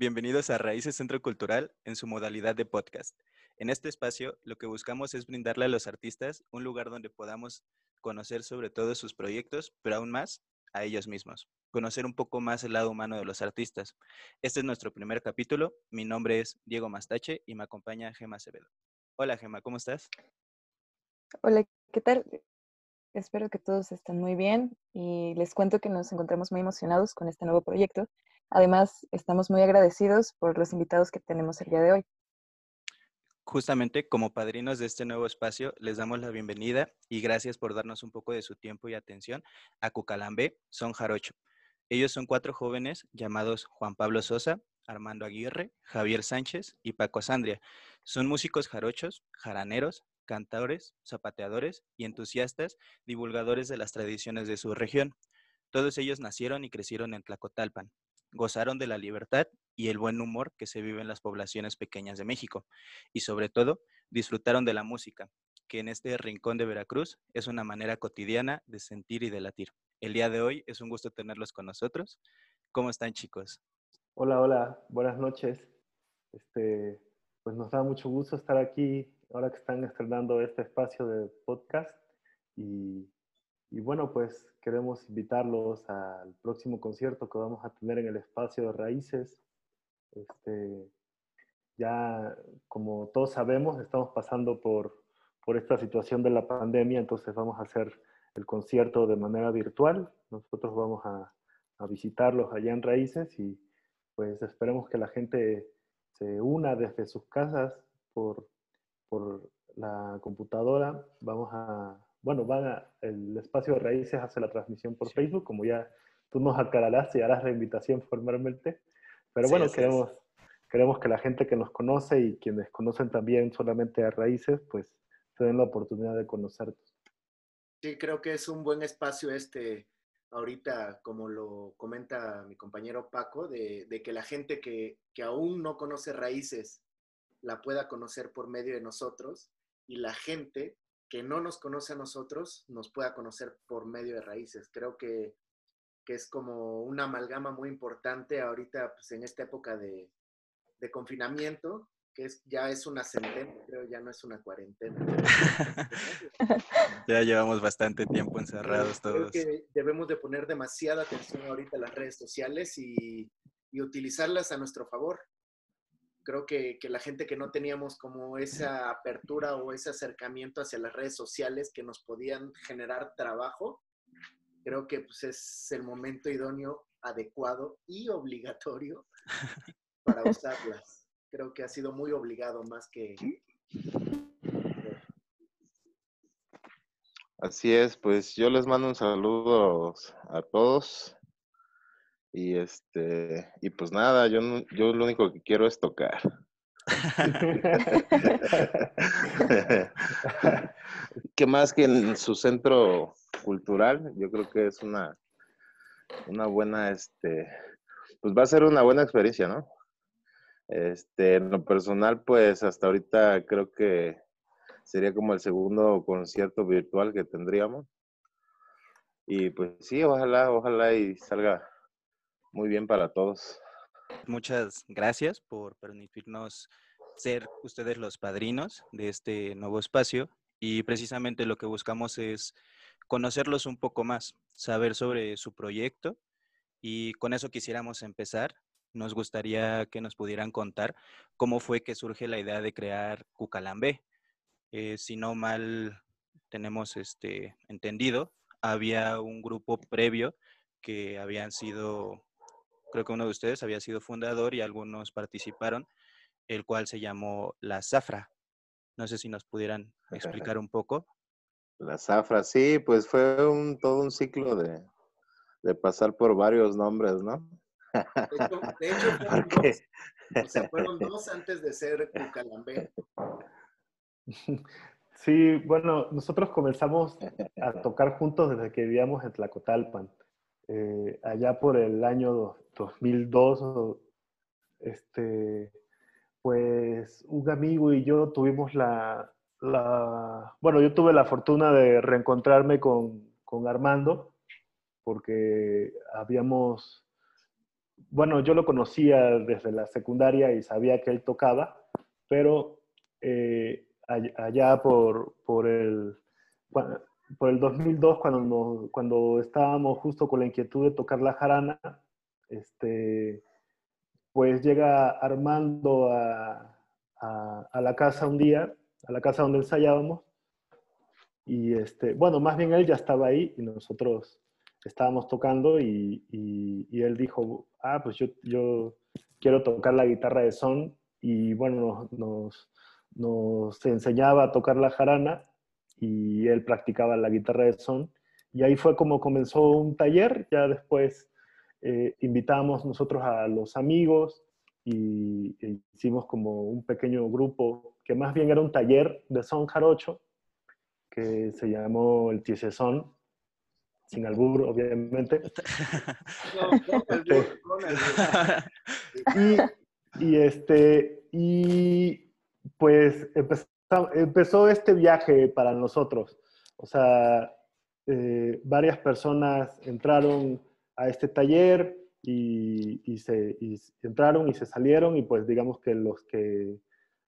Bienvenidos a Raíces Centro Cultural en su modalidad de podcast. En este espacio lo que buscamos es brindarle a los artistas un lugar donde podamos conocer sobre todo sus proyectos, pero aún más a ellos mismos, conocer un poco más el lado humano de los artistas. Este es nuestro primer capítulo. Mi nombre es Diego Mastache y me acompaña Gema Acevedo. Hola Gema, ¿cómo estás? Hola, ¿qué tal? Espero que todos estén muy bien y les cuento que nos encontramos muy emocionados con este nuevo proyecto Además, estamos muy agradecidos por los invitados que tenemos el día de hoy. Justamente como padrinos de este nuevo espacio, les damos la bienvenida y gracias por darnos un poco de su tiempo y atención a Cucalambé, Son Jarocho. Ellos son cuatro jóvenes llamados Juan Pablo Sosa, Armando Aguirre, Javier Sánchez y Paco Sandria. Son músicos jarochos, jaraneros, cantadores, zapateadores y entusiastas, divulgadores de las tradiciones de su región. Todos ellos nacieron y crecieron en Tlacotalpan, gozaron de la libertad y el buen humor que se vive en las poblaciones pequeñas de México y sobre todo disfrutaron de la música, que en este rincón de Veracruz es una manera cotidiana de sentir y de latir. El día de hoy es un gusto tenerlos con nosotros. ¿Cómo están chicos? Hola, hola, buenas noches. Este, pues nos da mucho gusto estar aquí ahora que están estrenando este espacio de podcast y y bueno, pues queremos invitarlos al próximo concierto que vamos a tener en el espacio de Raíces. Este, ya, como todos sabemos, estamos pasando por, por esta situación de la pandemia, entonces vamos a hacer el concierto de manera virtual. Nosotros vamos a, a visitarlos allá en Raíces y pues esperemos que la gente se una desde sus casas por, por la computadora. Vamos a bueno, van a, el espacio de raíces hace la transmisión por Facebook, como ya tú nos aclararás y harás la invitación formalmente. Pero bueno, queremos, queremos que la gente que nos conoce y quienes conocen también solamente a raíces, pues se den la oportunidad de conocernos. Sí, creo que es un buen espacio este, ahorita, como lo comenta mi compañero Paco, de, de que la gente que, que aún no conoce raíces la pueda conocer por medio de nosotros y la gente que no nos conoce a nosotros nos pueda conocer por medio de raíces. Creo que, es como una amalgama muy importante ahorita, pues en esta época de, confinamiento, que es, ya es una centena, creo, ya no es una cuarentena. ya llevamos bastante tiempo encerrados todos. Creo que debemos de poner demasiada atención ahorita a las redes sociales y, y utilizarlas a nuestro favor creo que, que, la gente que no teníamos como esa apertura o ese acercamiento hacia las redes sociales que nos podían generar trabajo, creo que pues, es el momento idóneo, adecuado y obligatorio para usarlas. Creo que ha sido muy obligado más que... Así es, pues yo les mando un saludo a todos y este, y pues nada, yo, yo lo único que quiero es tocar. ¿Qué más que en su centro cultural? Yo creo que es una, una buena, este, pues va a ser una buena experiencia, ¿no? Este, en lo personal, pues hasta ahorita creo que sería como el segundo concierto virtual que tendríamos. Y pues sí, ojalá, ojalá y salga muy bien para todos. Muchas gracias por permitirnos ser ustedes los padrinos de este nuevo espacio y precisamente lo que buscamos es conocerlos un poco más, saber sobre su proyecto y con eso quisiéramos empezar. Nos gustaría que nos pudieran contar cómo fue que surge la idea de crear Cucalambé. Eh, si no mal tenemos este entendido, había un grupo previo que habían sido creo que uno de ustedes había sido fundador y algunos participaron, el cual se llamó La Zafra. No sé si nos pudieran explicar un poco. La Zafra, sí, pues fue un, todo un ciclo de, pasar por varios nombres, ¿no? De hecho, fueron, dos, o sea, fueron dos antes de ser Cucalambé. Sí, bueno, nosotros comenzamos a tocar juntos desde que vivíamos en Tlacotalpan. Eh, allá por el año 2002, este, pues un amigo y yo tuvimos la, bueno, yo tuve la fortuna de reencontrarme con, con Armando, porque habíamos, bueno, yo lo conocía desde la secundaria y sabía que él tocaba, pero eh, allá por, por, el, por el 2002, cuando, cuando estábamos justo con la inquietud de tocar la jarana, este, pues llega Armando a, a, la casa un día, a la casa donde ensayábamos, y este, bueno, más bien él ya estaba ahí y nosotros estábamos tocando y, y, él dijo, ah, pues yo, yo quiero tocar la guitarra de son y bueno, nos, nos enseñaba a tocar la jarana y él practicaba la guitarra de son. Y ahí fue como comenzó un taller, ya después eh, invitamos nosotros a los amigos y e hicimos como un pequeño grupo que más bien era un taller de son jarocho que se llamó el Son sin albur, obviamente. y, este, y pues empezó, este viaje para nosotros. O sea, eh, varias personas entraron a este taller y, se entraron y se salieron y pues digamos que los que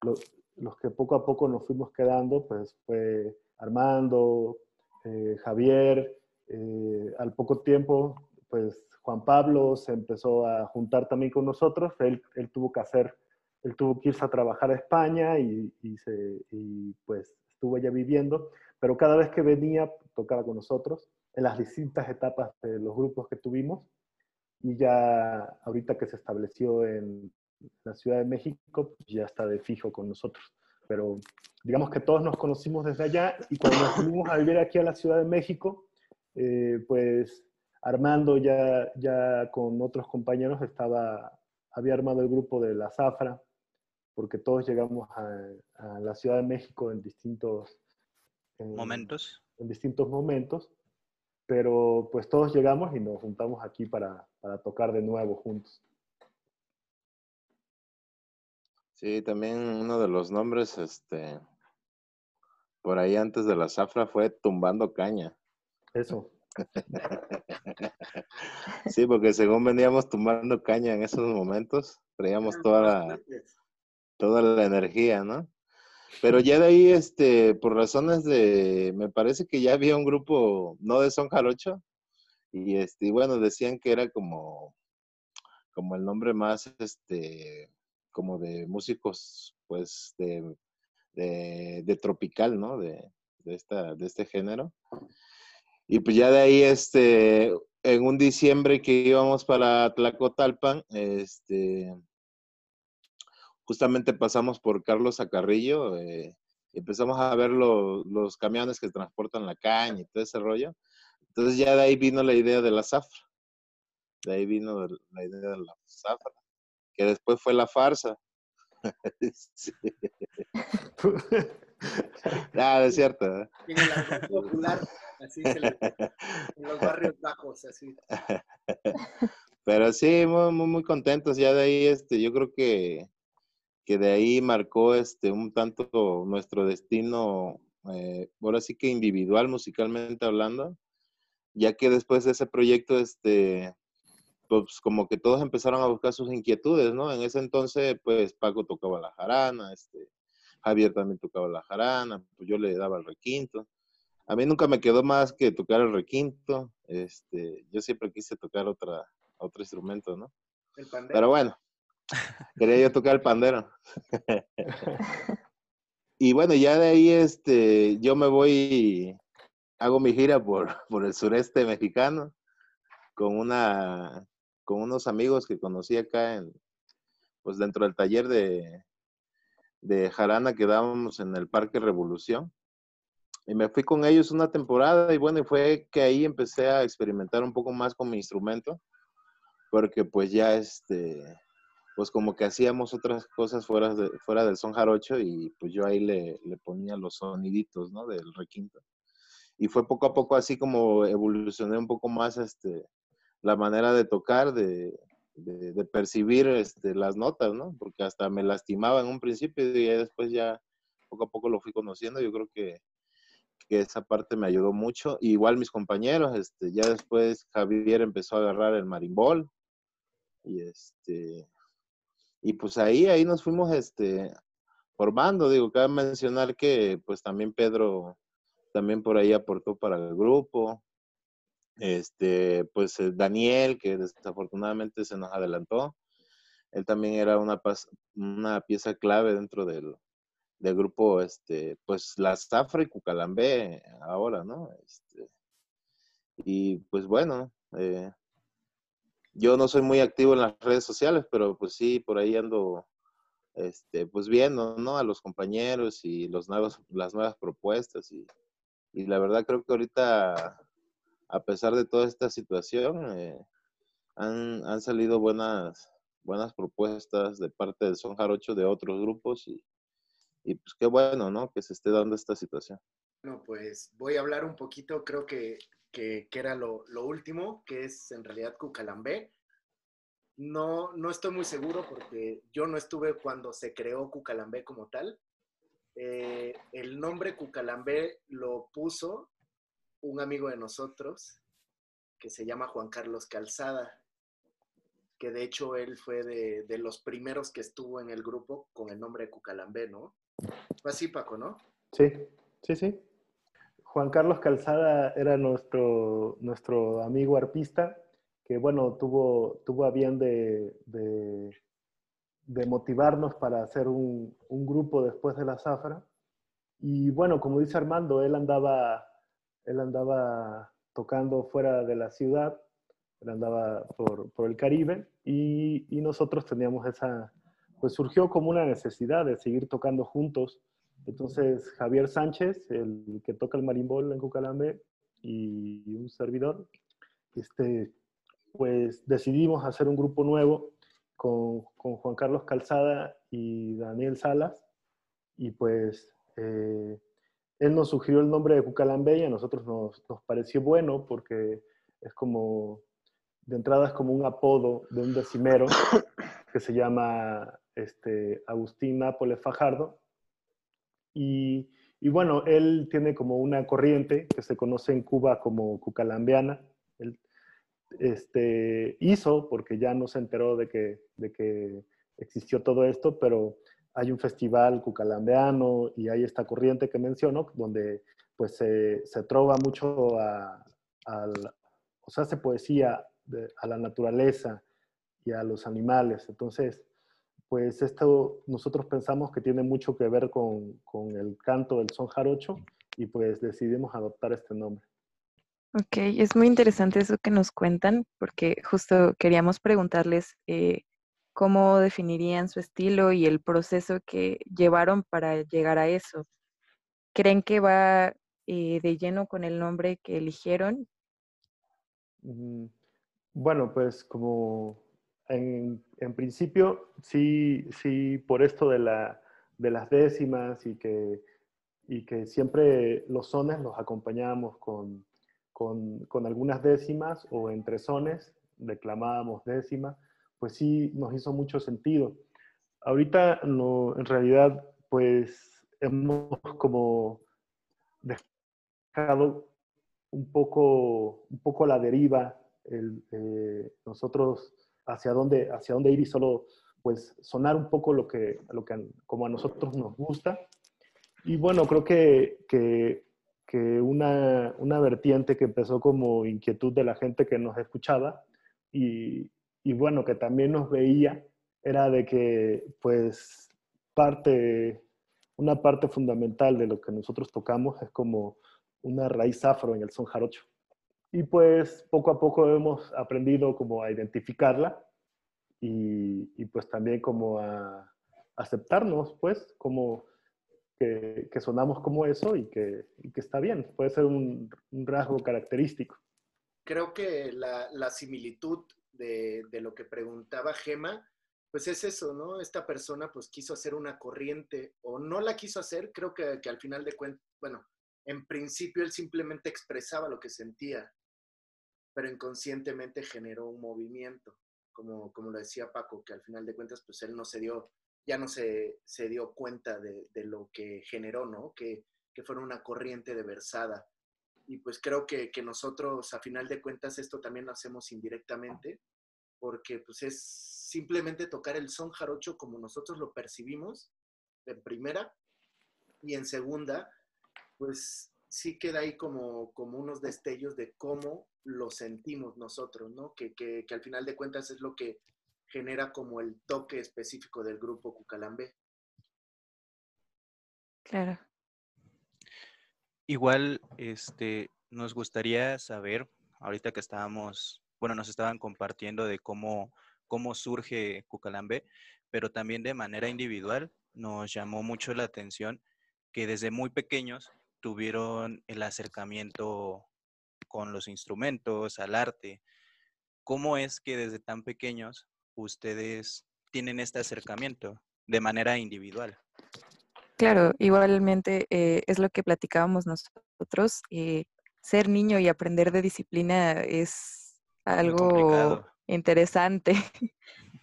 los, que poco a poco nos fuimos quedando pues fue Armando, eh, Javier, eh, al poco tiempo, pues Juan Pablo se empezó a juntar también con nosotros. Él, él tuvo que hacer, él tuvo que irse a trabajar a España y, y, se, y pues estuvo allá viviendo. Pero cada vez que venía, tocaba con nosotros en las distintas etapas de los grupos que tuvimos. Y ya ahorita que se estableció en la Ciudad de México, pues ya está de fijo con nosotros. Pero digamos que todos nos conocimos desde allá y cuando nos fuimos a vivir aquí a la Ciudad de México, eh, pues Armando ya, ya con otros compañeros estaba, había armado el grupo de la Zafra, porque todos llegamos a, la Ciudad de México en distintos momentos. En distintos momentos, pero pues todos llegamos y nos juntamos aquí para, para tocar de nuevo juntos. Sí, también uno de los nombres, este, por ahí antes de la zafra fue Tumbando Caña. Eso. Sí, porque según veníamos tumbando caña en esos momentos, traíamos toda la, toda la energía, ¿no? Pero ya de ahí, este, por razones de, me parece que ya había un grupo, no de Son Jarocho, y este, bueno, decían que era como, como el nombre más, este, como de músicos, pues, de, de, tropical, ¿no? De, de, esta, de este género. Y pues ya de ahí, este, en un diciembre que íbamos para Tlacotalpan, este, justamente pasamos por Carlos Acarrillo, eh, empezamos a ver los camiones que transportan la caña y todo ese rollo. Entonces ya de ahí vino la idea de la zafra. De ahí vino la idea de la zafra, que después fue la farsa. Nada, es cierto. ¿eh? En el popular, así se le, en los barrios bajos, así. Pero sí, muy, muy, contentos. Ya de ahí, este, yo creo que, que de ahí marcó este, un tanto nuestro destino, eh, ahora sí que individual, musicalmente hablando, ya que después de ese proyecto, este, pues como que todos empezaron a buscar sus inquietudes, ¿no? En ese entonces, pues Paco tocaba la jarana, este, Javier también tocaba la jarana, pues yo le daba el requinto. A mí nunca me quedó más que tocar el requinto. Este, yo siempre quise tocar otra, otro instrumento, ¿no? El. Pero bueno, quería yo tocar el pandero. y bueno, ya de ahí este, yo me voy, hago mi gira por, por el sureste mexicano con una, con unos amigos que conocí acá en, pues dentro del taller de, de Jarana que dábamos en el Parque Revolución. Y me fui con ellos una temporada y bueno, fue que ahí empecé a experimentar un poco más con mi instrumento, porque pues ya este, pues como que hacíamos otras cosas fuera, de, fuera del son jarocho y pues yo ahí le, le ponía los soniditos, ¿no? Del requinto. Y fue poco a poco así como evolucioné un poco más este, la manera de tocar, de, de, percibir este, las notas, ¿no? Porque hasta me lastimaba en un principio y después ya poco a poco lo fui conociendo. Yo creo que, que esa parte me ayudó mucho. igual mis compañeros, este, ya después Javier empezó a agarrar el marimbol. Y este, y pues ahí, ahí nos fuimos este, formando, digo, cabe mencionar que pues también Pedro también por ahí aportó para el grupo. Este, pues eh, Daniel, que desafortunadamente se nos adelantó, él también era una, una pieza clave dentro del, del grupo, este, pues la Zafra y Cucalambé ahora, ¿no? Este, y pues bueno, eh, yo no soy muy activo en las redes sociales, pero pues sí, por ahí ando, este, pues viendo, ¿no? A los compañeros y los nuevos, las nuevas propuestas y, y la verdad creo que ahorita, a pesar de toda esta situación, eh, han, han, salido buenas, buenas propuestas de parte del Son Jarocho de otros grupos y, y pues qué bueno, ¿no? Que se esté dando esta situación. Bueno, pues voy a hablar un poquito, creo que que, era lo, último, que es en realidad Cucalambé. No, no estoy muy seguro porque yo no estuve cuando se creó Cucalambé como tal. Eh, el nombre Cucalambé lo puso un amigo de nosotros que se llama Juan Carlos Calzada, que de hecho él fue de, de los primeros que estuvo en el grupo con el nombre de Cucalambé, ¿no? Fue así, Paco, ¿no? Sí, sí, sí. Juan Carlos Calzada era nuestro, nuestro amigo arpista, que bueno, tuvo, tuvo a bien de, de, motivarnos para hacer un, un, grupo después de la zafra. Y bueno, como dice Armando, él andaba, él andaba tocando fuera de la ciudad, él andaba por, por el Caribe y, y, nosotros teníamos esa, pues surgió como una necesidad de seguir tocando juntos entonces, Javier Sánchez, el que toca el marimbol en Cucalambe, y un servidor, este, pues decidimos hacer un grupo nuevo con, con Juan Carlos Calzada y Daniel Salas, y pues eh, él nos sugirió el nombre de Cucalambe y a nosotros nos, nos, pareció bueno porque es como, de entrada es como un apodo de un decimero que se llama este, Agustín Nápoles Fajardo, y, bueno, él tiene como una corriente que se conoce en Cuba como cucalambiana. Él este, hizo, porque ya no se enteró de que, de que existió todo esto, pero hay un festival cucalambeano y hay esta corriente que menciono, donde pues se, se trova mucho a, o sea, hace poesía a la naturaleza y a los animales. Entonces, pues esto nosotros pensamos que tiene mucho que ver con, con el canto del son jarocho y pues decidimos adoptar este nombre. Ok, es muy interesante eso que nos cuentan porque justo queríamos preguntarles eh, cómo definirían su estilo y el proceso que llevaron para llegar a eso. ¿Creen que va eh, de lleno con el nombre que eligieron? Bueno, pues como en, en, principio, sí, sí, por esto de, la, de las décimas y que, y que siempre los sones los acompañábamos con, con, con, algunas décimas o entre sones, declamábamos décimas, pues sí nos hizo mucho sentido. Ahorita, no, en realidad, pues hemos como dejado un poco, un poco la deriva. El, eh, nosotros hacia dónde, hacia dónde ir y solo pues sonar un poco lo que, lo que como a nosotros nos gusta. Y bueno, creo que, que, una, una, vertiente que empezó como inquietud de la gente que nos escuchaba y, y bueno, que también nos veía, era de que pues parte, una parte fundamental de lo que nosotros tocamos es como una raíz afro en el son jarocho. Y pues poco a poco hemos aprendido como a identificarla y, y pues también como a aceptarnos, pues, como que, que sonamos como eso y que, que, está bien. Puede ser un, un rasgo característico. Creo que la, la similitud de, de, lo que preguntaba Gema, pues es eso, ¿no? Esta persona pues quiso hacer una corriente o no la quiso hacer, creo que, que al final de cuentas, bueno, en principio él simplemente expresaba lo que sentía pero inconscientemente generó un movimiento, como, como lo decía Paco, que al final de cuentas, pues él no se dio, ya no se, se dio cuenta de, de, lo que generó, ¿no? Que, que fuera una corriente de versada. Y pues creo que, que, nosotros, a final de cuentas, esto también lo hacemos indirectamente, porque pues es simplemente tocar el son jarocho como nosotros lo percibimos en primera y en segunda, pues sí queda ahí como, como unos destellos de cómo lo sentimos nosotros, ¿no? Que, que, que al final de cuentas es lo que genera como el toque específico del grupo Cucalambe. Claro. Igual, este, nos gustaría saber, ahorita que estábamos, bueno, nos estaban compartiendo de cómo, cómo surge Cucalambe, pero también de manera individual nos llamó mucho la atención que desde muy pequeños tuvieron el acercamiento con los instrumentos, al arte. ¿Cómo es que desde tan pequeños ustedes tienen este acercamiento de manera individual? Claro, igualmente eh, es lo que platicábamos nosotros. eh, ser niño y aprender de disciplina es algo interesante.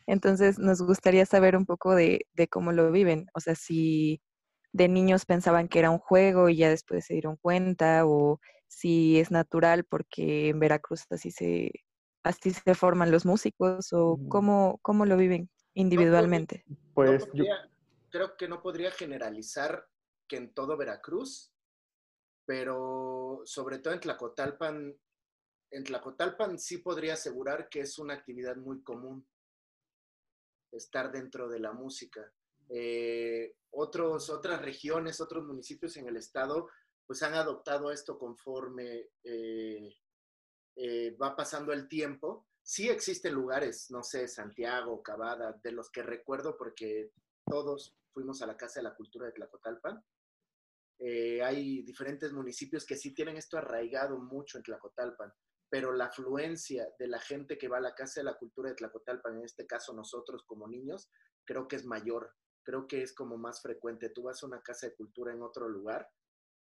Entonces, nos gustaría saber un poco de, de cómo lo viven. O sea, si de niños pensaban que era un juego y ya después se dieron cuenta, o si es natural porque en Veracruz así se, así se forman los músicos, o cómo, cómo lo viven individualmente. No Pues yo, podría- creo que no podría generalizar que en todo Veracruz, pero sobre todo en Tlacotalpan, en Tlacotalpan sí podría asegurar que es una actividad muy común estar dentro de la música. Eh, otros, otras regiones, otros municipios en el estado, pues han adoptado esto conforme eh, eh, va pasando el tiempo. Sí existen lugares, no sé, Santiago, Cavada, de los que recuerdo porque todos fuimos a la Casa de la Cultura de Tlacotalpan. Eh, hay diferentes municipios que sí tienen esto arraigado mucho en Tlacotalpan, pero la afluencia de la gente que va a la Casa de la Cultura de Tlacotalpan, en este caso nosotros como niños, creo que es mayor, creo que es como más frecuente. Tú vas a una Casa de Cultura en otro lugar,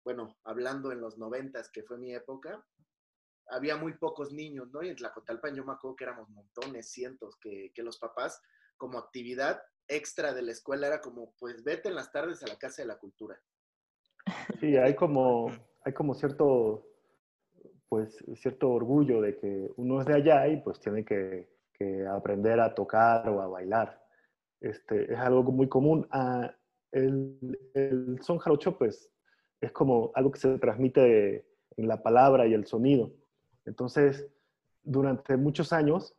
bueno, hablando en los noventas, que fue mi época, había muy pocos niños, ¿no? Y en Tlacotalpan yo me acuerdo que éramos montones, cientos, que, que los papás como actividad extra de la escuela era como, pues vete en las tardes a la Casa de la Cultura. sí, hay como, hay como cierto, pues, cierto orgullo de que uno es de allá y pues tiene que, que aprender a tocar o a bailar. Este, es algo muy común. Ah, el, el son jarocho, pues, es como algo que se transmite en la palabra y el sonido. Entonces, durante muchos años,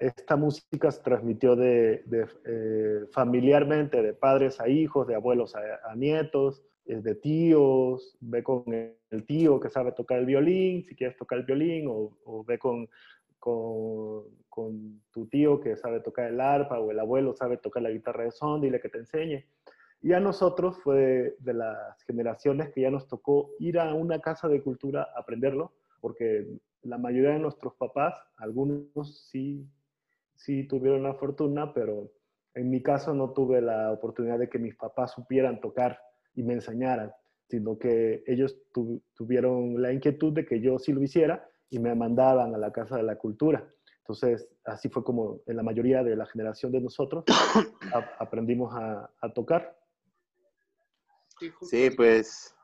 esta música se transmitió de, eh, familiarmente, de padres a hijos, de abuelos a, a nietos, eh, de tíos, ve con el tío que sabe tocar el violín, si quieres tocar el violín, o, o ve con, con, con tu tío que sabe tocar el arpa, o el abuelo sabe tocar la guitarra de son, dile que te enseñe. Y a nosotros fue de, las generaciones que ya nos tocó ir a una casa de cultura a aprenderlo, porque la mayoría de nuestros papás, algunos sí, sí tuvieron la fortuna, pero en mi caso no tuve la oportunidad de que mis papás supieran tocar y me enseñaran, sino que ellos tu- tuvieron la inquietud de que yo sí lo hiciera y me mandaban a la Casa de la Cultura. Entonces, así fue como en la mayoría de la generación de nosotros a- aprendimos a, a tocar. Sí, pues,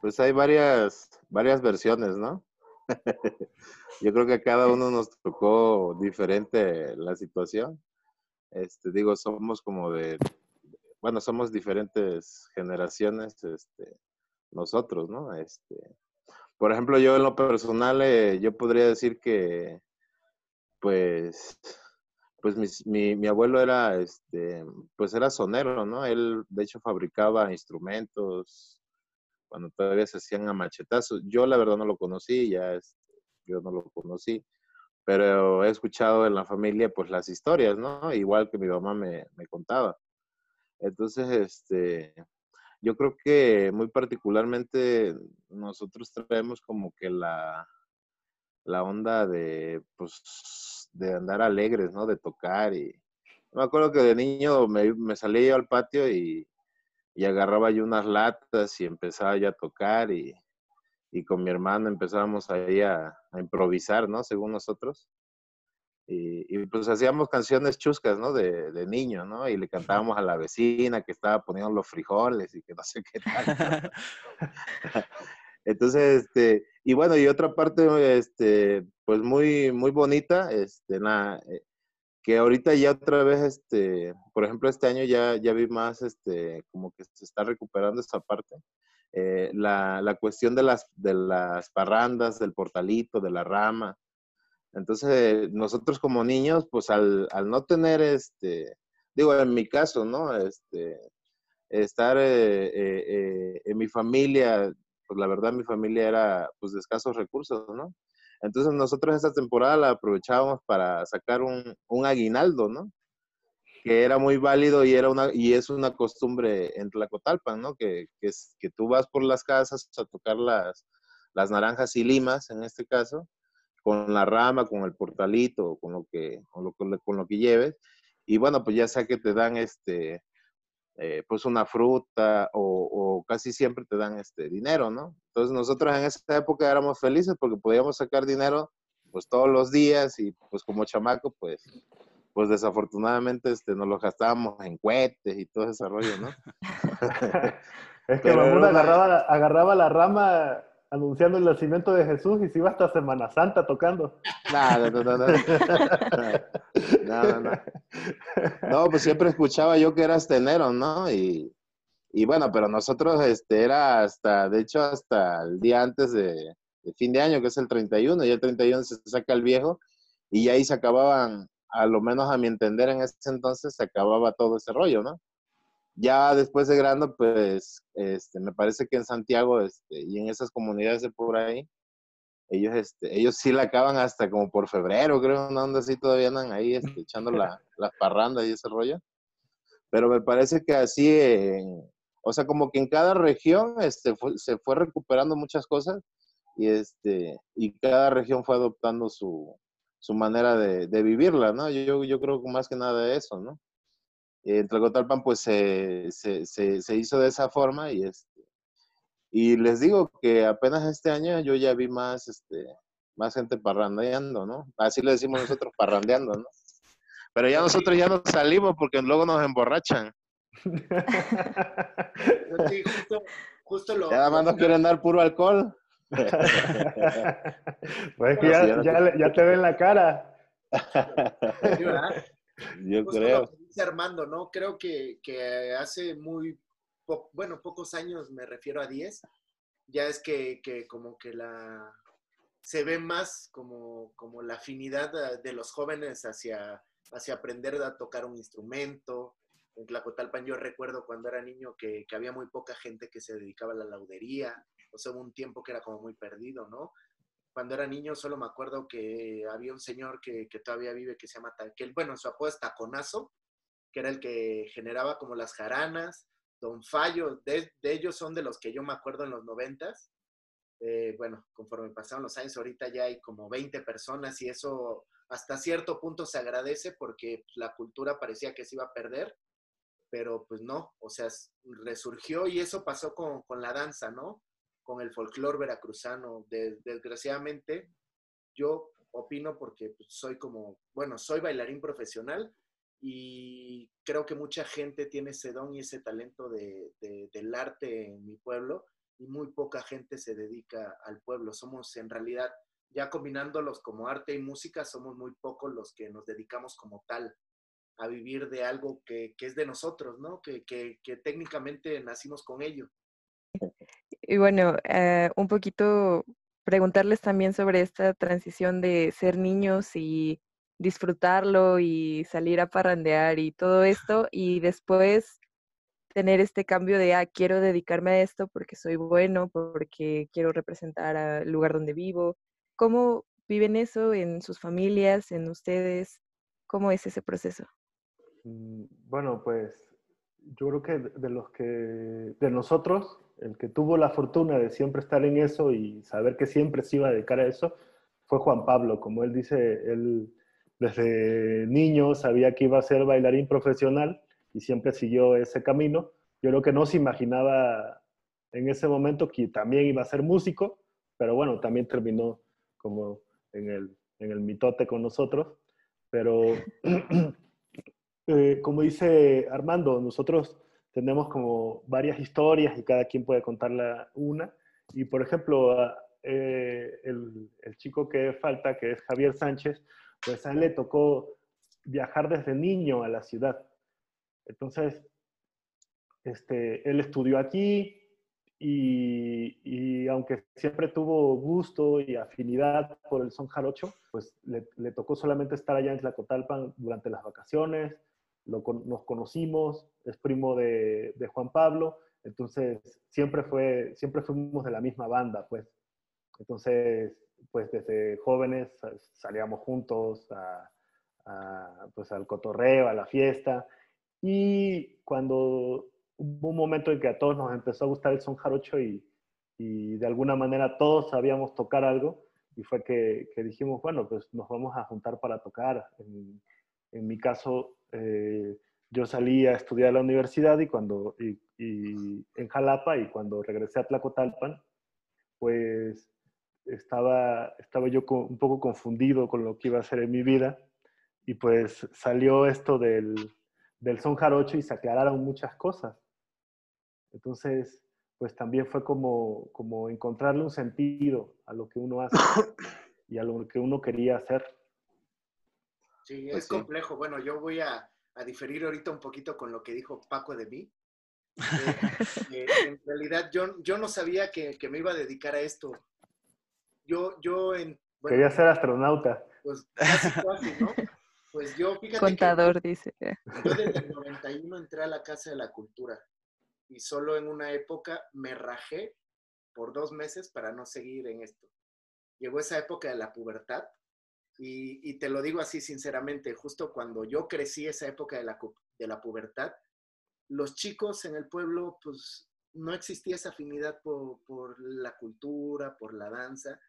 pues hay varias, varias versiones, ¿no? Yo creo que a cada uno nos tocó diferente la situación. Este, digo, somos como de, bueno, somos diferentes generaciones, este, nosotros, ¿no? Este, por ejemplo, yo en lo personal, eh, yo podría decir que, pues, pues mis- mi, mi abuelo era, este, pues era sonero, ¿no? Él, de hecho, fabricaba instrumentos cuando todavía se hacían a machetazos. Yo, la verdad, no lo conocí, ya es, yo no lo conocí, pero he escuchado en la familia, pues, las historias, ¿no? Igual que mi mamá me, me contaba. Entonces, este, yo creo que muy particularmente nosotros traemos como que la, la onda de, pues, de andar alegres, ¿no? De tocar y... Me acuerdo que de niño me, salía yo al patio y, y agarraba yo unas latas y empezaba yo a tocar y, y con mi hermano empezábamos ahí a, a improvisar, ¿no? Según nosotros. Y, y, pues hacíamos canciones chuscas, ¿no? De, de niño, ¿no? Y le cantábamos a la vecina que estaba poniendo los frijoles y que no sé qué tal. Entonces, este, y bueno, y otra parte, este, pues muy, muy bonita, este, nada, eh, que ahorita ya otra vez, este, por ejemplo, este año ya, ya vi más, este, como que se está recuperando esa parte. Eh, la, la, cuestión de las, de las parrandas, del portalito, de la rama. Entonces, nosotros como niños, pues al, al no tener, este, digo, en mi caso, ¿no? Este, estar eh, eh, en mi familia, pues la verdad mi familia era pues de escasos recursos, ¿no? Entonces nosotros esa temporada la aprovechábamos para sacar un, un aguinaldo, ¿no? Que era muy válido y, era una, y es una costumbre en Tlacotalpan, ¿no? Que, que, es, que tú vas por las casas a tocar las, las naranjas y limas, en este caso, con la rama, con el portalito, con lo que, con lo, con lo que lleves. Y bueno, pues ya sea que te dan este, eh, pues una fruta o, casi siempre te dan este dinero, ¿no? Entonces nosotros en esa época éramos felices porque podíamos sacar dinero pues todos los días y pues como chamaco pues pues desafortunadamente este, nos lo gastábamos en cohetes y todo ese rollo, ¿no? es que Mamón agarraba, agarraba la rama anunciando el nacimiento de Jesús y se iba hasta Semana Santa tocando. No, no, no, no. No, no, no. pues siempre escuchaba yo que eras tenero, ¿no? Y, bueno, pero nosotros este, era hasta, de hecho, hasta el día antes de, fin de año, que es el 31, y el 31 se saca el viejo, y ahí se acababan, a lo menos a mi entender en ese entonces, se acababa todo ese rollo, ¿no? Ya después de grande, pues, este, me parece que en Santiago este, y en esas comunidades de por ahí, ellos, este, ellos sí la acaban hasta como por febrero, creo, ¿no? Donde así todavía andan ahí este, echando la, las parrandas y ese rollo. Pero me parece que así, o sea, como que en cada región este, se fue recuperando muchas cosas y, este, y cada región fue adoptando su, su manera de, de, vivirla, ¿no? Yo, yo creo que más que nada de eso, ¿no? En Tlacotalpan pues se, se, se, hizo de esa forma y, este, y les digo que apenas este año yo ya vi más, este, más gente parrandeando, ¿no? Así le decimos nosotros, parrandeando, ¿no? Pero ya nosotros ya no salimos porque luego nos emborrachan. Sí, justo, justo lo, ya nada más nos quieren dar puro alcohol. pues que ya, ya, ya, te ven la cara. Yo creo. Armando, ¿no? Creo que, que hace muy, bueno, pocos años, me refiero a 10, ya es que, que, como que la, se ve más como, como la afinidad de los jóvenes hacia, hacia aprender a tocar un instrumento. En Tlacotalpan yo recuerdo cuando era niño que, que había muy poca gente que se dedicaba a la laudería, o sea, un tiempo que era como muy perdido, ¿no? cuando era niño solo me acuerdo que había un señor que, que todavía vive que se llama, que bueno, su apodo es Taconazo, que era el que generaba como las jaranas, Don Fallo, de, de ellos son de los que yo me acuerdo en los noventas. Eh, bueno, conforme pasaron los años, ahorita ya hay como 20 personas y eso hasta cierto punto se agradece porque la cultura parecía que se iba a perder, pero pues no, o sea, resurgió y eso pasó con, con la danza, ¿no? con el folclore veracruzano. desgraciadamente, yo opino porque pues, soy como, bueno, soy bailarín profesional y creo que mucha gente tiene ese don y ese talento de, del arte en mi pueblo y muy poca gente se dedica al pueblo. Somos en realidad, ya combinándolos como arte y música, somos muy pocos los que nos dedicamos como tal a vivir de algo que, es de nosotros, ¿no? Que, que técnicamente nacimos con ello. Y bueno, eh, un poquito preguntarles también sobre esta transición de ser niños y disfrutarlo y salir a parrandear y todo esto y después tener este cambio de, ah, quiero dedicarme a esto porque soy bueno, porque quiero representar al lugar donde vivo. ¿Cómo viven eso en sus familias, en ustedes? ¿Cómo es ese proceso? Mm, bueno, pues yo creo que de los que, de nosotros, el que tuvo la fortuna de siempre estar en eso y saber que siempre se iba a dedicar a eso, fue Juan Pablo. Como él dice, él desde niño sabía que iba a ser bailarín profesional y siempre siguió ese camino. Yo creo que no se imaginaba en ese momento que también iba a ser músico, pero bueno, también terminó como en el, en el mitote con nosotros. Pero eh, como dice Armando, nosotros tenemos como varias historias y cada quien puede contarla una. Y por ejemplo, eh, el, el, chico que falta, que es Javier Sánchez, pues a él le tocó viajar desde niño a la ciudad. Entonces, este, él estudió aquí y, y, aunque siempre tuvo gusto y afinidad por el son jarocho, pues le, tocó solamente estar allá en Tlacotalpan durante las vacaciones, lo, nos conocimos, es primo de, de, Juan Pablo, entonces siempre, fue, siempre fuimos de la misma banda, pues. Entonces, pues desde jóvenes salíamos juntos a, pues, al cotorreo, a la fiesta, y cuando hubo un momento en que a todos nos empezó a gustar el son jarocho y, y de alguna manera todos sabíamos tocar algo, y fue que, que, dijimos, bueno, pues nos vamos a juntar para tocar. En, mi caso, eh, yo salí a estudiar a la universidad y cuando, y en Jalapa, y cuando regresé a Tlacotalpan, pues estaba, estaba yo un poco confundido con lo que iba a hacer en mi vida, y pues salió esto del, del son jarocho y se aclararon muchas cosas. Entonces, pues también fue como, como encontrarle un sentido a lo que uno hace y a lo que uno quería hacer. Sí, pues es sí. complejo. Bueno, yo voy a, a, diferir ahorita un poquito con lo que dijo Paco de mí. Eh, eh, en realidad yo, yo no sabía que, que, me iba a dedicar a esto. Yo, yo en... Bueno, Quería ser astronauta. Pues casi, casi, ¿no? Pues yo, fíjate Contador, que, dice. Yo desde el 91 entré a la Casa de la Cultura y solo en una época me rajé por dos meses para no seguir en esto. Llegó esa época de la pubertad y, y te lo digo así sinceramente, justo cuando yo crecí esa época de la, de la pubertad, los chicos en el pueblo, pues no existía esa afinidad por, por la cultura, por la danza.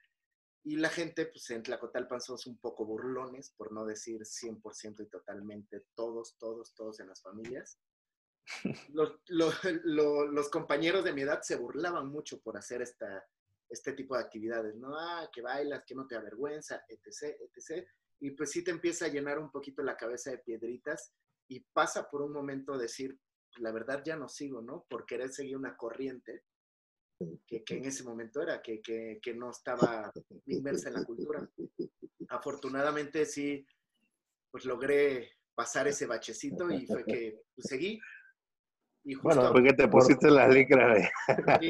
Y la gente, pues en Tlacotalpan somos un poco burlones, por no decir 100% y totalmente todos, todos, todos en las familias. Los, los, los, los, compañeros de mi edad se burlaban mucho por hacer esta, este tipo de actividades, ¿no? Ah, que bailas, que no te avergüenza, etc., etc. Y pues sí te empieza a llenar un poquito la cabeza de piedritas y pasa por un momento decir, la verdad ya no sigo, ¿no? Por querer seguir una corriente que, que en ese momento era, que, que, que, no estaba inmersa en la cultura. Afortunadamente sí, pues logré pasar ese bachecito y fue que pues, seguí. Y justo, bueno, porque te pusiste por, la licra. De... Sí,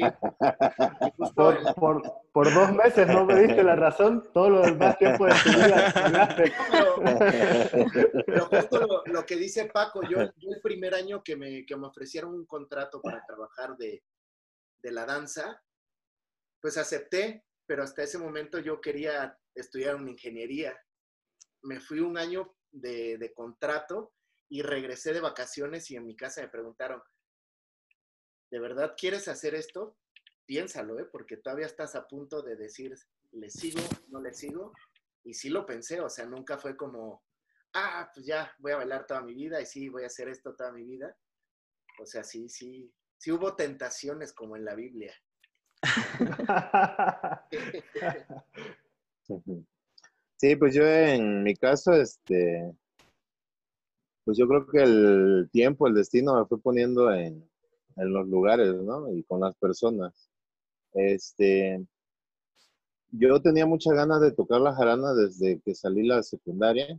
por, el... por, por, dos meses no me diste la razón, todo lo demás tiempo de tu vida. pero, pero, justo lo, lo, que dice Paco, yo, yo el primer año que me, que me ofrecieron un contrato para trabajar de, de la danza, pues acepté, pero hasta ese momento yo quería estudiar una ingeniería. Me fui un año de, de, contrato y regresé de vacaciones y en mi casa me preguntaron, ¿de verdad quieres hacer esto? Piénsalo, ¿eh? porque todavía estás a punto de decir, ¿le sigo? ¿No le sigo? Y sí lo pensé, o sea, nunca fue como, ah, pues ya voy a bailar toda mi vida y sí, voy a hacer esto toda mi vida. O sea, sí, sí, sí hubo tentaciones como en la Biblia. Sí, pues yo en mi caso, este, pues yo creo que el tiempo, el destino me fue poniendo en, en los lugares, ¿no? Y con las personas. Este, yo tenía muchas ganas de tocar la jarana desde que salí la secundaria.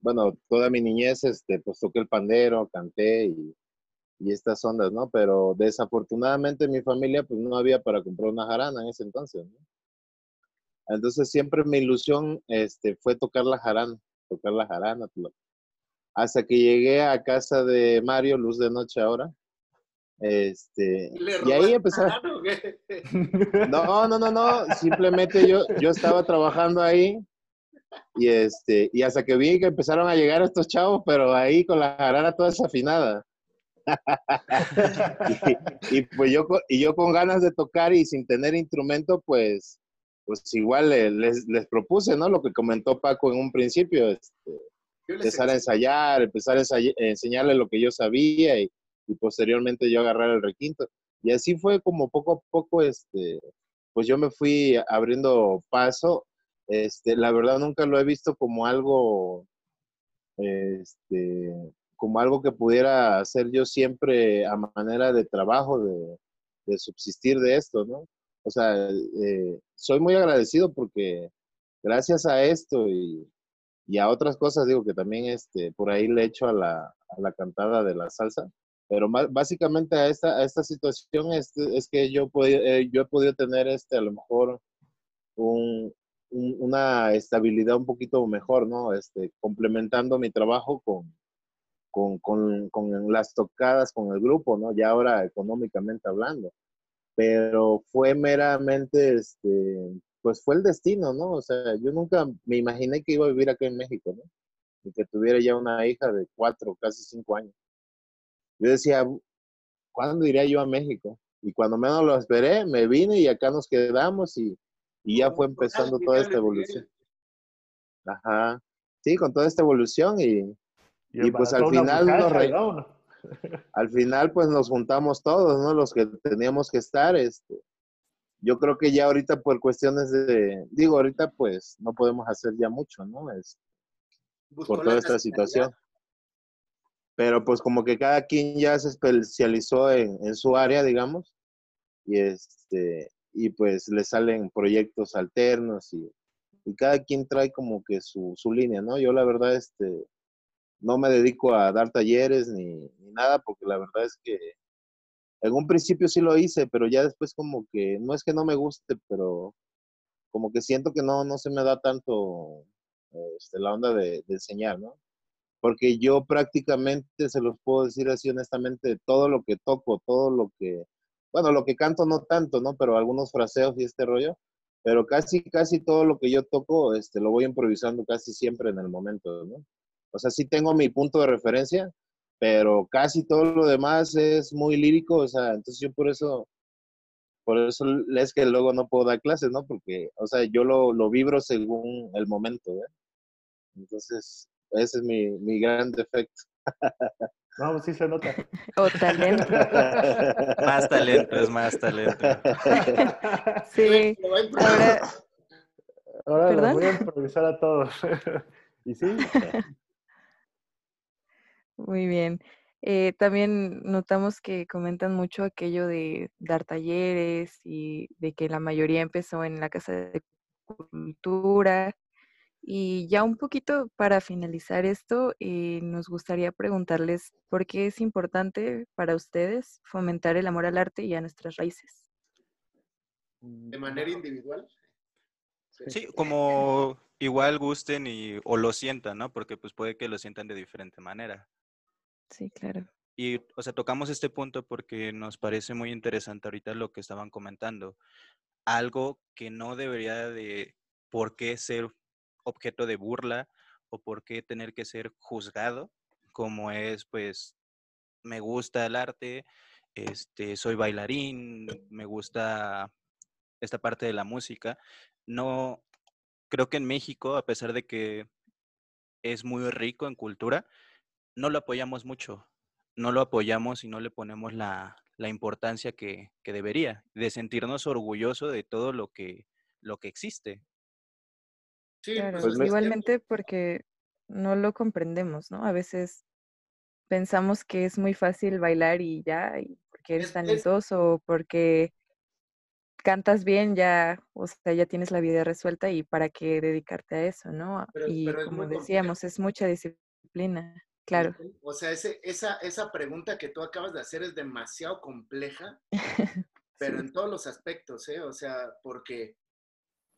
Bueno, toda mi niñez, este, pues toqué el pandero, canté y y estas ondas, ¿no? Pero desafortunadamente en mi familia pues no había para comprar una jarana en ese entonces, ¿no? Entonces siempre mi ilusión este, fue tocar la jarana, tocar la jarana. Hasta que llegué a casa de Mario, Luz de Noche ahora. Este, y ahí empezó. No, no, no, no. Simplemente yo, yo estaba trabajando ahí y este, y hasta que vi que empezaron a llegar estos chavos, pero ahí con la jarana toda desafinada y, y, pues yo, y yo con ganas de tocar y sin tener instrumento, pues, pues igual les, les propuse, ¿no? Lo que comentó Paco en un principio, este, empezar a ensayar, empezar a ensay enseñarle lo que yo sabía y, y, posteriormente yo agarrar el requinto. Y así fue como poco a poco, este, pues yo me fui abriendo paso. Este, la verdad nunca lo he visto como algo, este, como algo que pudiera hacer yo siempre a manera de trabajo, de, de subsistir de esto, ¿no? O sea, eh, soy muy agradecido porque gracias a esto y, y, a otras cosas, digo que también este, por ahí le echo a la, a la cantada de la salsa, pero más, básicamente a esta, a esta situación es, es que yo, eh, yo he podido tener este, a lo mejor un, una estabilidad un poquito mejor, ¿no? Este, complementando mi trabajo con, con, con, con, las tocadas con el grupo, ¿no? Ya ahora económicamente hablando. Pero fue meramente, este, pues fue el destino, ¿no? O sea, yo nunca me imaginé que iba a vivir acá en México, ¿no? Y que tuviera ya una hija de cuatro, casi cinco años. Yo decía, ¿cuándo iría yo a México? Y cuando menos lo esperé, me vine y acá nos quedamos y y ya fue empezando toda esta evolución. Ajá. Sí, con toda esta evolución y, y, pues al final nos al final pues nos juntamos todos, ¿no? Los que teníamos que estar, este. Yo creo que ya ahorita por cuestiones de, digo, ahorita pues no podemos hacer ya mucho, ¿no? Es, por toda esta situación. Pero pues como que cada quien ya se especializó en, en su área, digamos, y este, y pues le salen proyectos alternos y, y cada quien trae como que su, su, línea, ¿no? Yo la verdad, este, no me dedico a dar talleres ni, ni, nada porque la verdad es que en un principio sí lo hice, pero ya después como que, no es que no me guste, pero como que siento que no, no se me da tanto este, la onda de, de enseñar, ¿no? Porque yo prácticamente, se los puedo decir así honestamente, todo lo que toco, todo lo que bueno, lo que canto no tanto, ¿no? Pero algunos fraseos y este rollo, pero casi, casi todo lo que yo toco, este, lo voy improvisando casi siempre en el momento, ¿no? O sea, sí tengo mi punto de referencia, pero casi todo lo demás es muy lírico, o sea, entonces yo por eso, por eso es que luego no puedo dar clases, ¿no? Porque, o sea, yo lo, lo vibro según el momento, ¿eh? Entonces, ese es mi, mi gran defecto. No, sí se nota. O talento. más talento, es más talento. sí. Ahora, Ahora los voy a improvisar a todos. ¿Y sí? Muy bien. Eh, también notamos que comentan mucho aquello de dar talleres y de que la mayoría empezó en la Casa de Cultura y ya un poquito para finalizar esto, eh, nos gustaría preguntarles por qué es importante para ustedes fomentar el amor al arte y a nuestras raíces. ¿De manera individual? Sí, como igual gusten y, o lo sientan, ¿no? Porque pues puede que lo sientan de diferente manera. Sí, claro. Y, o sea, tocamos este punto porque nos parece muy interesante ahorita lo que estaban comentando. Algo que no debería de por qué ser objeto de burla o por qué tener que ser juzgado, como es, pues, me gusta el arte, este, soy bailarín, me gusta esta parte de la música. No, creo que en México, a pesar de que es muy rico en cultura, no lo apoyamos mucho, no lo apoyamos y no le ponemos la, la importancia que, que, debería, de sentirnos orgullosos de todo lo que, lo que existe. Sí, claro, pues igualmente porque no lo comprendemos, ¿no? A veces pensamos que es muy fácil bailar y ya, y porque eres talentoso, porque cantas bien, ya, o sea, ya tienes la vida resuelta y para qué dedicarte a eso, ¿no? y como decíamos, es mucha disciplina, claro. O sea, ese, esa, esa pregunta que tú acabas de hacer es demasiado compleja, pero en todos los aspectos, ¿eh? O sea, porque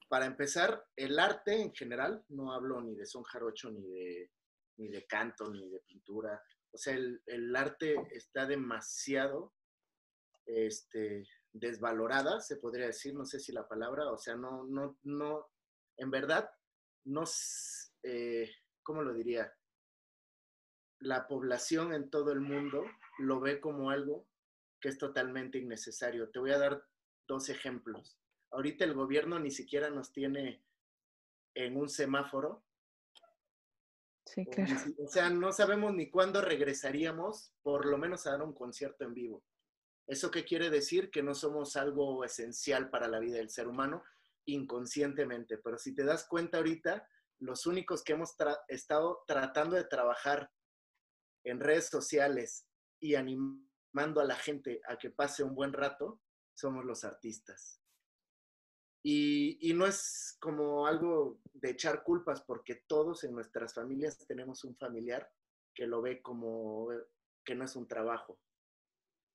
para empezar, el arte en general, no hablo ni de son jarocho, ni de, ni de canto, ni de pintura. O sea, el, arte está demasiado este, desvalorada, se podría decir, no sé si la palabra, o sea, no, no, no, en verdad, no, eh, ¿cómo lo diría? La población en todo el mundo lo ve como algo que es totalmente innecesario. Te voy a dar dos ejemplos ahorita el gobierno ni siquiera nos tiene en un semáforo. Sí, claro. O sea, no sabemos ni cuándo regresaríamos, por lo menos a dar un concierto en vivo. ¿Eso qué quiere decir? Que no somos algo esencial para la vida del ser humano inconscientemente. Pero si te das cuenta ahorita, los únicos que hemos estado tratando de trabajar en redes sociales y animando a la gente a que pase un buen rato, somos los artistas. Y, no es como algo de echar culpas, porque todos en nuestras familias tenemos un familiar que lo ve como que no es un trabajo.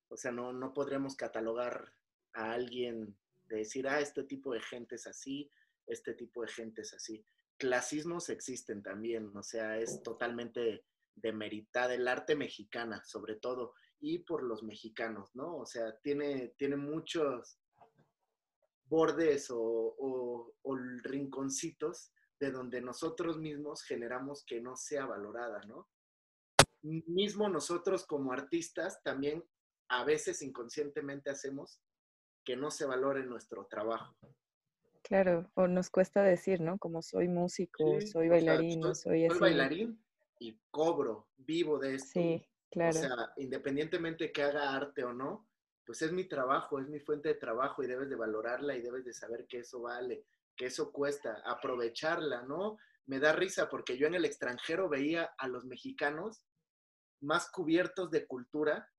O sea, no, no podremos catalogar a alguien de decir, ah, este tipo de gente es así, este tipo de gente es así. Clasismos existen también, o sea, es totalmente demeritada el arte mexicana, sobre todo, y por los mexicanos, ¿no? O sea, tiene, tiene muchos bordes o, rinconcitos de donde nosotros mismos generamos que no sea valorada, ¿no? Mismo nosotros como artistas también a veces inconscientemente hacemos que no se valore nuestro trabajo. Claro, o nos cuesta decir, ¿no? Como soy músico, soy bailarín, soy, soy, soy bailarín y cobro, vivo de esto. Sí, claro. O sea, independientemente que haga arte o no, pues es mi trabajo, es mi fuente de trabajo y debes de valorarla y debes de saber que eso vale, que eso cuesta, aprovecharla, ¿no? Me da risa porque yo en el extranjero veía a los mexicanos más cubiertos de cultura,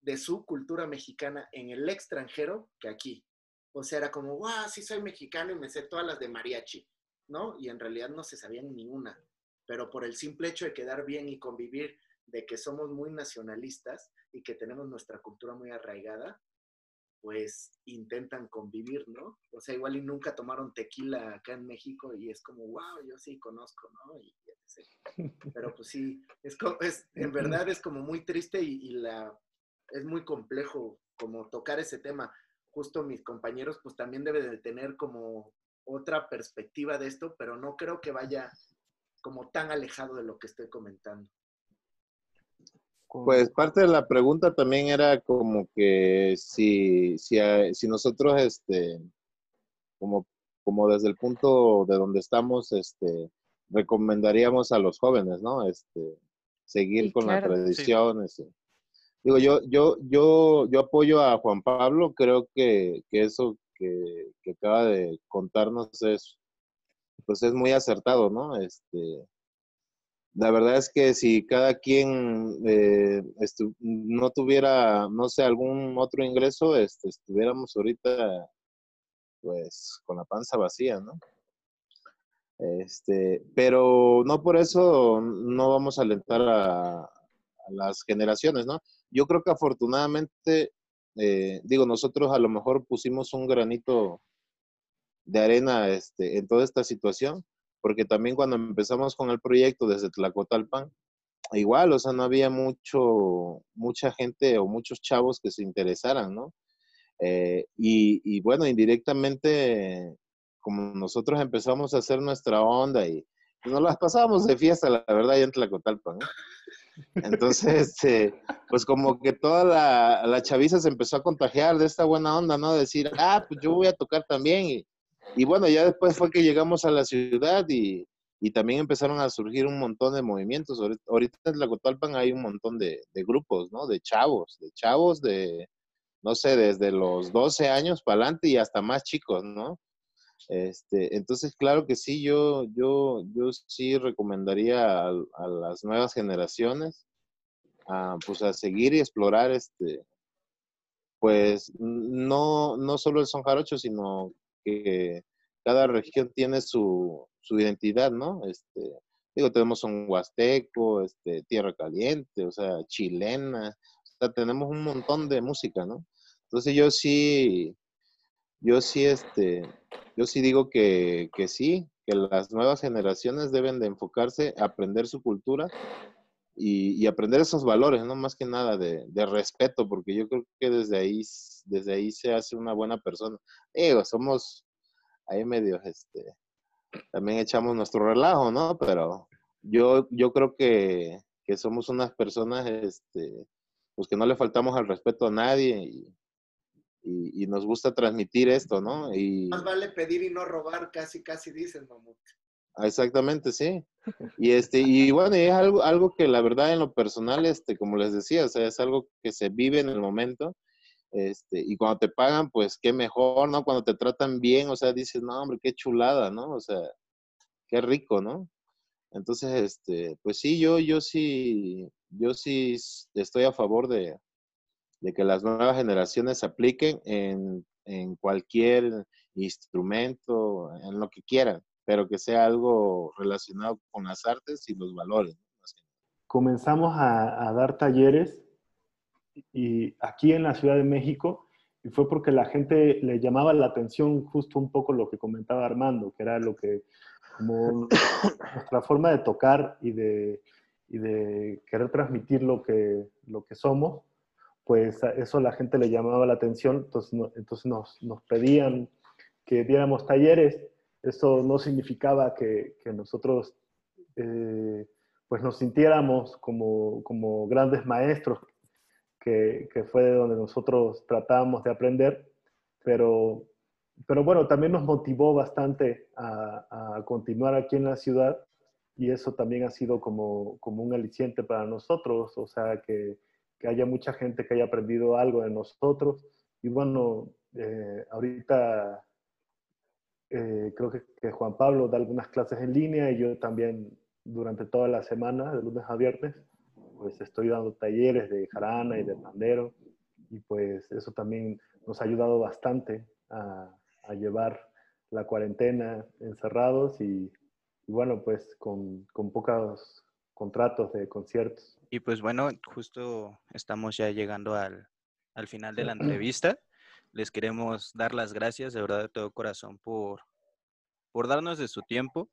de su cultura mexicana en el extranjero que aquí. O sea, era como, wow, sí soy mexicano y me sé todas las de mariachi, ¿no? Y en realidad no se sabían ni una. Pero por el simple hecho de quedar bien y convivir de que somos muy nacionalistas y que tenemos nuestra cultura muy arraigada, pues intentan convivir, ¿no? O sea, igual y nunca tomaron tequila acá en México y es como, wow, yo sí conozco, ¿no? Y, Pero pues sí, es, es, en verdad es como muy triste y, la, es muy complejo como tocar ese tema. Justo mis compañeros pues también deben de tener como otra perspectiva de esto, pero no creo que vaya como tan alejado de lo que estoy comentando. Pues parte de la pregunta también era como que si, si, si nosotros, este, como, como desde el punto de donde estamos, este, recomendaríamos a los jóvenes, ¿no? Este, seguir con las tradiciones. Digo, yo, yo, yo, yo apoyo a Juan Pablo, creo que, que eso que, que, acaba de contarnos es, pues es muy acertado, ¿no? Este, la verdad es que si cada quien eh, no tuviera, no sé, algún otro ingreso, este, estuviéramos ahorita, pues, con la panza vacía, ¿no? Este, pero no por eso no vamos a alentar a, las generaciones, ¿no? Yo creo que afortunadamente, eh, digo, nosotros a lo mejor pusimos un granito de arena este, en toda esta situación, porque también cuando empezamos con el proyecto desde Tlacotalpan, igual, o sea, no había mucho, mucha gente o muchos chavos que se interesaran, ¿no? Eh, y, bueno, indirectamente, como nosotros empezamos a hacer nuestra onda y nos las pasábamos de fiesta, la verdad, allá en Tlacotalpan, ¿no? Entonces, este, pues como que toda la, la chaviza se empezó a contagiar de esta buena onda, ¿no? Decir, ah, pues yo voy a tocar también y y bueno, ya después fue que llegamos a la ciudad y, también empezaron a surgir un montón de movimientos. Ahorita en Tlacotalpan hay un montón de, grupos, ¿no? De chavos, de chavos de, no sé, desde los 12 años para adelante y hasta más chicos, ¿no? Este, entonces, claro que sí, yo, yo, yo sí recomendaría a, las nuevas generaciones a, pues a seguir y explorar este, pues no, no solo el son jarocho, sino que cada región tiene su, identidad, ¿no? Este, digo, tenemos un huasteco, este, tierra caliente, o sea, chilena, o sea, tenemos un montón de música, ¿no? Entonces yo sí, yo sí, este, yo sí digo que, que sí, que las nuevas generaciones deben de enfocarse a aprender su cultura y, aprender esos valores, ¿no? Más que nada de, de, respeto, porque yo creo que desde ahí, desde ahí se hace una buena persona. Digo, somos ahí medio, este, también echamos nuestro relajo, ¿no? Pero yo, yo creo que, que somos unas personas, este, pues que no le faltamos al respeto a nadie y, y, nos gusta transmitir esto, ¿no? Y, Más vale pedir y no robar, casi, casi dicen, mamut. Exactamente, sí. Y este, y bueno, es algo, algo que la verdad en lo personal, este, como les decía, o sea, es algo que se vive en el momento. Este, y cuando te pagan, pues qué mejor, ¿no? Cuando te tratan bien, o sea, dices, no, hombre, qué chulada, ¿no? O sea, qué rico, ¿no? Entonces, este, pues sí, yo, yo sí, yo sí estoy a favor de, de que las nuevas generaciones apliquen en, en cualquier instrumento, en lo que quieran, pero que sea algo relacionado con las artes y los valores. Comenzamos a, a dar talleres y aquí en la Ciudad de México y fue porque la gente le llamaba la atención justo un poco lo que comentaba Armando, que era lo que como nuestra forma de tocar y de, y de querer transmitir lo que, lo que somos, pues eso la gente le llamaba la atención, entonces, entonces nos, nos, pedían que diéramos talleres. Eso no significaba que, nosotros eh, pues nos sintiéramos como, como grandes maestros, que, que, fue donde nosotros tratábamos de aprender, pero pero bueno, también nos motivó bastante a, continuar aquí en la ciudad y eso también ha sido como, como un aliciente para nosotros, o sea, que, que, haya mucha gente que haya aprendido algo de nosotros. Y bueno, eh, ahorita eh, creo que, que, Juan Pablo da algunas clases en línea y yo también durante toda la semana, de lunes a viernes, pues estoy dando talleres de jarana y de pandero y pues eso también nos ha ayudado bastante a, a llevar la cuarentena encerrados y, bueno, pues con, con pocos contratos de conciertos. Y pues bueno, justo estamos ya llegando al, al final de la entrevista. Les queremos dar las gracias de verdad de todo corazón por, por darnos de su tiempo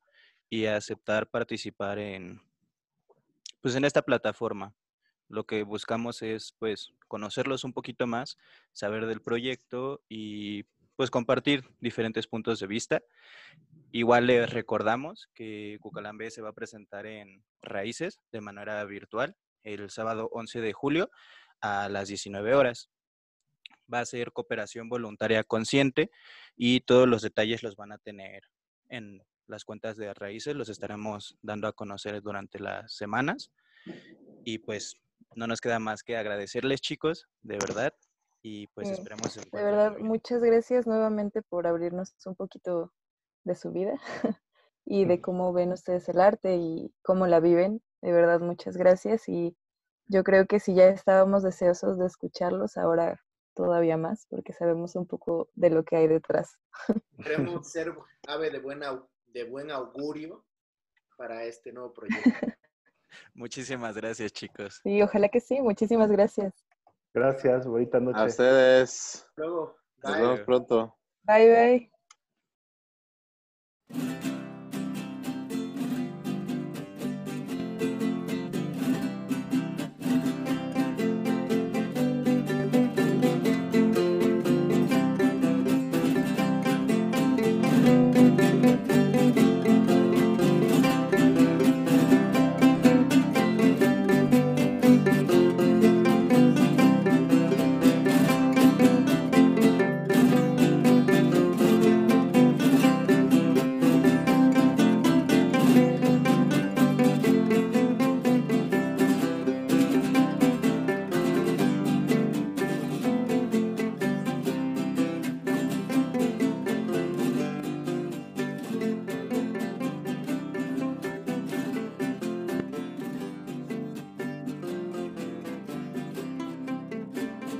y aceptar participar en, pues en esta plataforma. Lo que buscamos es pues conocerlos un poquito más, saber del proyecto y pues compartir diferentes puntos de vista. Igual les recordamos que Cucalambe se va a presentar en Raíces de manera virtual el sábado 11 de julio a las 19 horas. Va a ser cooperación voluntaria consciente y todos los detalles los van a tener en las cuentas de Raíces, los estaremos dando a conocer durante las semanas. Y pues no nos queda más que agradecerles chicos, de verdad, y pues esperemos. De verdad, muchas gracias nuevamente por abrirnos un poquito de su vida y de cómo ven ustedes el arte y cómo la viven. De verdad, muchas gracias y yo creo que si ya estábamos deseosos de escucharlos, ahora todavía más, porque sabemos un poco de lo que hay detrás. Queremos ser ave de, buena, de buen augurio para este nuevo proyecto. Muchísimas gracias, chicos. Sí, ojalá que sí. Muchísimas gracias. Gracias, bonita noche. A ustedes. Luego. Nos vemos pronto. Bye, bye.